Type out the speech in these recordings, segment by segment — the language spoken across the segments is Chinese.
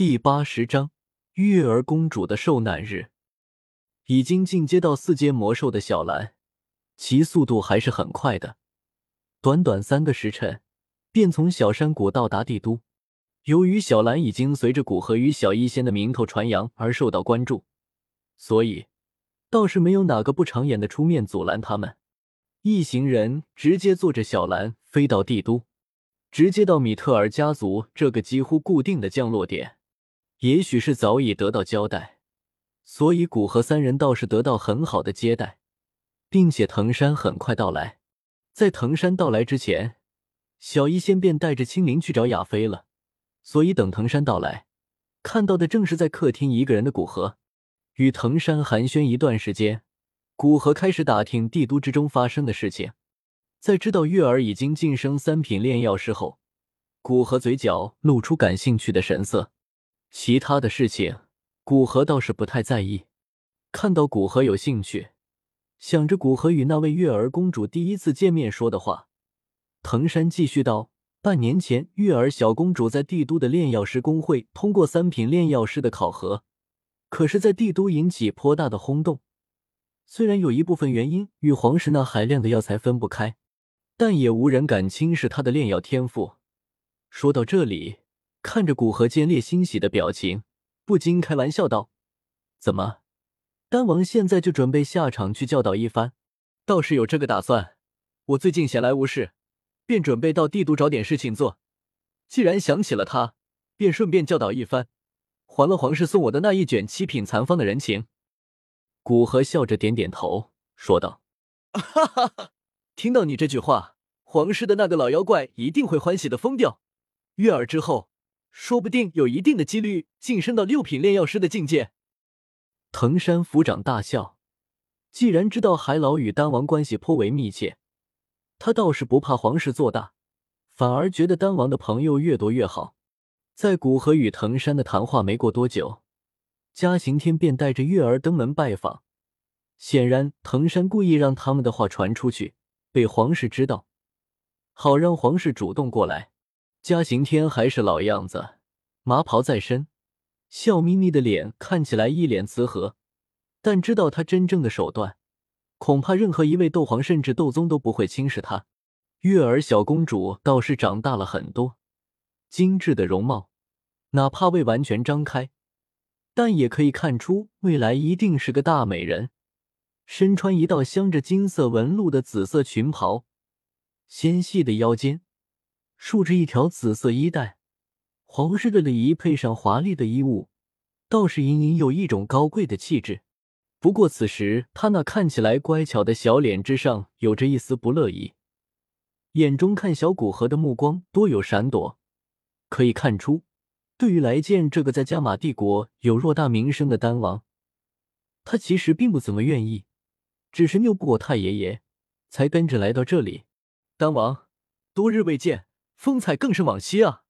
第八十章月儿公主的受难日。已经进阶到四阶魔兽的小兰，其速度还是很快的，短短三个时辰，便从小山谷到达帝都。由于小兰已经随着古河与小医仙的名头传扬而受到关注，所以倒是没有哪个不长眼的出面阻拦他们。一行人直接坐着小兰飞到帝都，直接到米特尔家族这个几乎固定的降落点。也许是早已得到交代，所以古河三人倒是得到很好的接待，并且藤山很快到来。在藤山到来之前，小医仙便带着青灵去找亚飞了。所以等藤山到来，看到的正是在客厅一个人的古河。与藤山寒暄一段时间，古河开始打听帝都之中发生的事情。在知道月儿已经晋升三品炼药师后，古河嘴角露出感兴趣的神色。其他的事情，古河倒是不太在意。看到古河有兴趣，想着古河与那位月儿公主第一次见面说的话，藤山继续道：“半年前，月儿小公主在帝都的炼药师工会通过三品炼药师的考核，可是，在帝都引起颇大的轰动。虽然有一部分原因与皇室那海量的药材分不开，但也无人敢轻视她的炼药天赋。”说到这里。看着古河尖烈欣喜的表情，不禁开玩笑道：“怎么，丹王现在就准备下场去教导一番？倒是有这个打算。我最近闲来无事，便准备到帝都找点事情做。既然想起了他，便顺便教导一番，还了皇室送我的那一卷七品残方的人情。”古河笑着点点头，说道：“哈哈哈，听到你这句话，皇室的那个老妖怪一定会欢喜的疯掉。悦耳之后。”说不定有一定的几率晋升到六品炼药师的境界。藤山府长大笑，既然知道海老与丹王关系颇为密切，他倒是不怕皇室做大，反而觉得丹王的朋友越多越好。在古河与藤山的谈话没过多久，嘉刑天便带着月儿登门拜访。显然，藤山故意让他们的话传出去，被皇室知道，好让皇室主动过来。嘉刑天还是老样子，麻袍在身，笑眯眯的脸看起来一脸慈和，但知道他真正的手段，恐怕任何一位斗皇甚至斗宗都不会轻视他。月儿小公主倒是长大了很多，精致的容貌，哪怕未完全张开，但也可以看出未来一定是个大美人。身穿一道镶着金色纹路的紫色裙袍，纤细的腰间。竖着一条紫色衣带，皇室的礼仪配上华丽的衣物，倒是隐隐有一种高贵的气质。不过此时他那看起来乖巧的小脸之上有着一丝不乐意，眼中看小古河的目光多有闪躲。可以看出，对于来见这个在加玛帝国有偌大名声的丹王，他其实并不怎么愿意，只是拗不过太爷爷，才跟着来到这里。丹王，多日未见。风采更是往昔啊！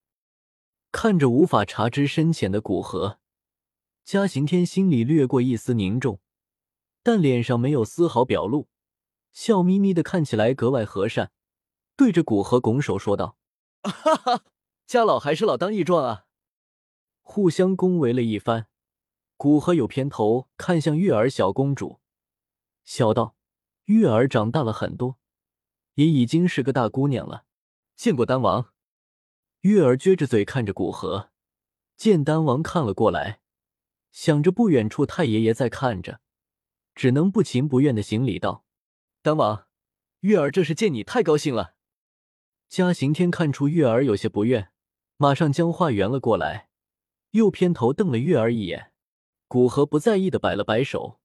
看着无法察知深浅的古河，嘉刑天心里掠过一丝凝重，但脸上没有丝毫表露，笑眯眯的，看起来格外和善，对着古河拱手说道：“哈哈，家老还是老当益壮啊！”互相恭维了一番，古河有偏头看向月儿小公主，笑道：“月儿长大了很多，也已经是个大姑娘了。”见过丹王，月儿撅着嘴看着古河，见丹王看了过来，想着不远处太爷爷在看着，只能不情不愿的行礼道：“丹王，月儿这是见你太高兴了。”嘉行天看出月儿有些不愿，马上将话圆了过来，又偏头瞪了月儿一眼。古河不在意的摆了摆手，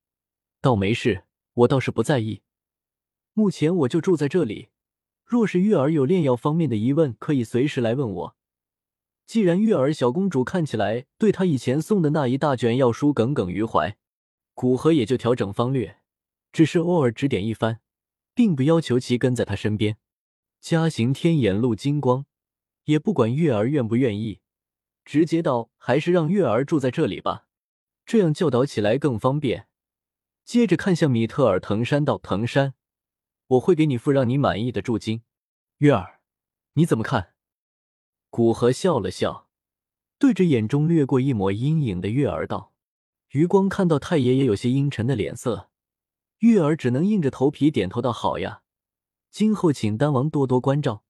道：“没事，我倒是不在意。目前我就住在这里。”若是月儿有炼药方面的疑问，可以随时来问我。既然月儿小公主看起来对她以前送的那一大卷药书耿耿于怀，古河也就调整方略，只是偶尔指点一番，并不要求其跟在他身边。嘉行天眼露金光，也不管月儿愿不愿意，直接道：“还是让月儿住在这里吧，这样教导起来更方便。”接着看向米特尔藤山道：“藤山。”我会给你付让你满意的注金，月儿，你怎么看？古河笑了笑，对着眼中掠过一抹阴影的月儿道。余光看到太爷爷有些阴沉的脸色，月儿只能硬着头皮点头道：“好呀，今后请丹王多多关照。”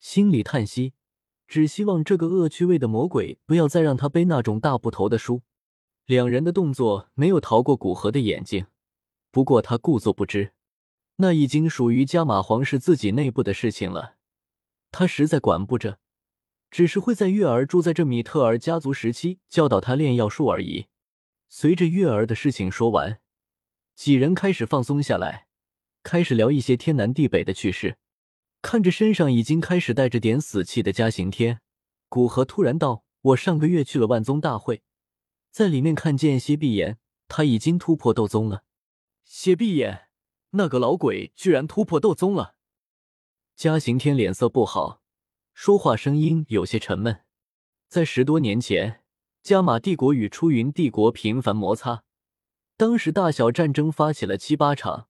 心里叹息，只希望这个恶趣味的魔鬼不要再让他背那种大部头的书。两人的动作没有逃过古河的眼睛，不过他故作不知，那已经属于加玛皇室自己内部的事情了，他实在管不着，只是会在月儿住在这米特尔家族时期教导他炼药术而已。随着月儿的事情说完，几人开始放松下来，开始聊一些天南地北的趣事。看着身上已经开始带着点死气的嘉刑天，古河突然道：“我上个月去了万宗大会，在里面看见谢碧言，他已经突破斗宗了。”谢碧言，那个老鬼居然突破斗宗了！嘉刑天脸色不好，说话声音有些沉闷。在十多年前，加玛帝国与出云帝国频繁摩擦，当时大小战争发起了七八场。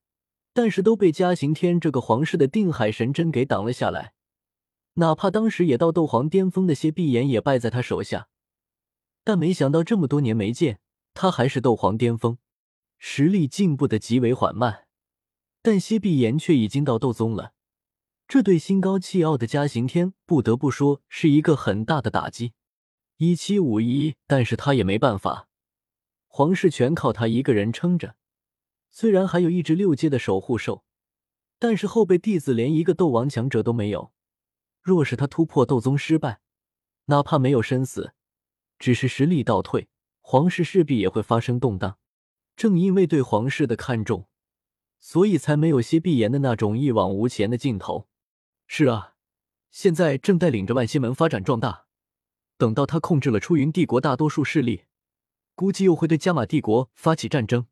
但是都被嘉刑天这个皇室的定海神针给挡了下来，哪怕当时也到斗皇巅峰的谢碧炎也败在他手下。但没想到这么多年没见，他还是斗皇巅峰，实力进步的极为缓慢。但谢碧岩却已经到斗宗了，这对心高气傲的嘉刑天不得不说是一个很大的打击。一七五一，但是他也没办法，皇室全靠他一个人撑着。虽然还有一只六阶的守护兽，但是后辈弟子连一个斗王强者都没有。若是他突破斗宗失败，哪怕没有身死，只是实力倒退，皇室势必也会发生动荡。正因为对皇室的看重，所以才没有些碧炎的那种一往无前的劲头。是啊，现在正带领着万仙门发展壮大，等到他控制了出云帝国大多数势力，估计又会对加玛帝国发起战争。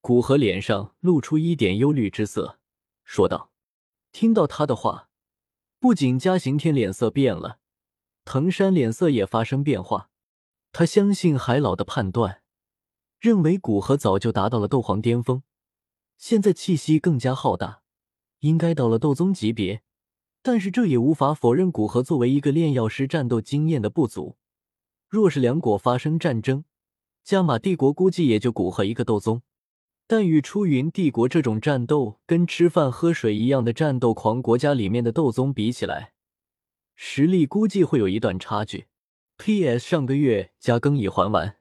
古河脸上露出一点忧虑之色，说道：“听到他的话，不仅嘉刑天脸色变了，藤山脸色也发生变化。他相信海老的判断，认为古河早就达到了斗皇巅峰，现在气息更加浩大，应该到了斗宗级别。但是这也无法否认古河作为一个炼药师战斗经验的不足。若是两国发生战争，加玛帝国估计也就古河一个斗宗。”但与出云帝国这种战斗跟吃饭喝水一样的战斗狂国家里面的斗宗比起来，实力估计会有一段差距。P.S. 上个月加更已还完，